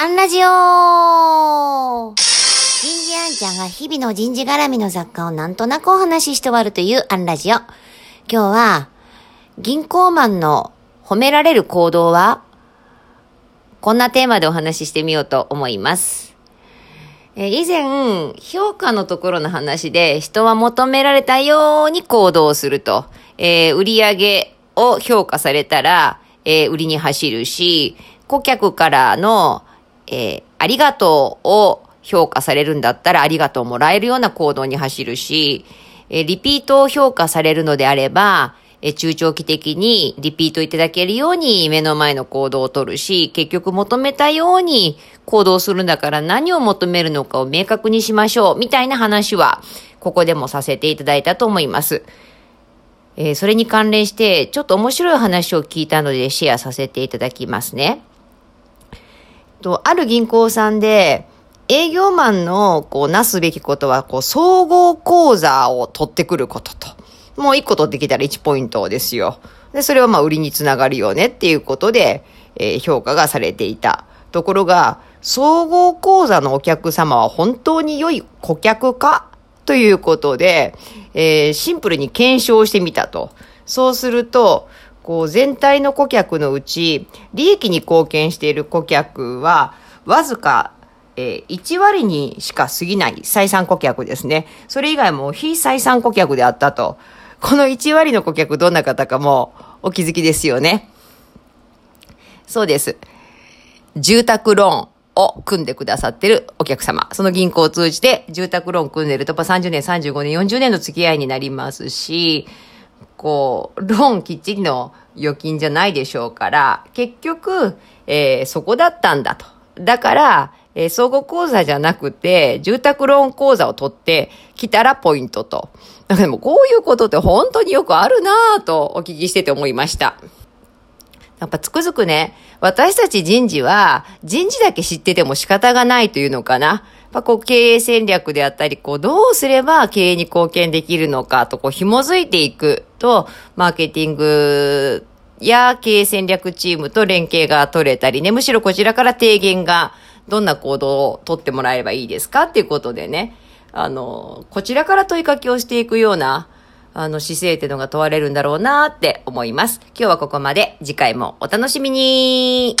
アンラジオ人事アンちゃんが日々の人事絡みの雑貨をなんとなくお話しして終わるというアンラジオ。今日は、銀行マンの褒められる行動はこんなテーマでお話ししてみようと思います。え以前、評価のところの話で、人は求められたように行動すると、えー、売上を評価されたら、えー、売りに走るし、顧客からの、えー、ありがとうを評価されるんだったらありがとうもらえるような行動に走るし、えー、リピートを評価されるのであれば、えー、中長期的にリピートいただけるように目の前の行動をとるし、結局求めたように行動するんだから何を求めるのかを明確にしましょう、みたいな話は、ここでもさせていただいたと思います。えー、それに関連して、ちょっと面白い話を聞いたのでシェアさせていただきますね。と、ある銀行さんで、営業マンの、こう、なすべきことは、こう、総合講座を取ってくることと。もう一個取ってきたら1ポイントですよ。で、それはまあ、売りにつながるよねっていうことで、えー、評価がされていた。ところが、総合講座のお客様は本当に良い顧客か？ということで、えー、シンプルに検証してみたと。そうすると、こう全体の顧客のうち、利益に貢献している顧客は、わずか、えー、1割にしか過ぎない採算顧客ですね。それ以外も非採算顧客であったと。この1割の顧客どんな方かもお気づきですよね。そうです。住宅ローンを組んでくださってるお客様。その銀行を通じて住宅ローン組んでると、30年、35年、40年の付き合いになりますし、こう、ローンきっちりの預金じゃないでしょうから、結局、えー、そこだったんだと。だから、えー、総合口座じゃなくて、住宅ローン口座を取ってきたらポイントと。でもこういうことって本当によくあるなぁとお聞きしてて思いました。やっぱつくづくね、私たち人事は人事だけ知ってても仕方がないというのかな。やっぱこう経営戦略であったり、こうどうすれば経営に貢献できるのかとこう紐づいていくと、マーケティングや経営戦略チームと連携が取れたりね、むしろこちらから提言がどんな行動を取ってもらえばいいですかっていうことでね、あの、こちらから問いかけをしていくような、あの、姿勢っていうのが問われるんだろうなって思います。今日はここまで。次回もお楽しみに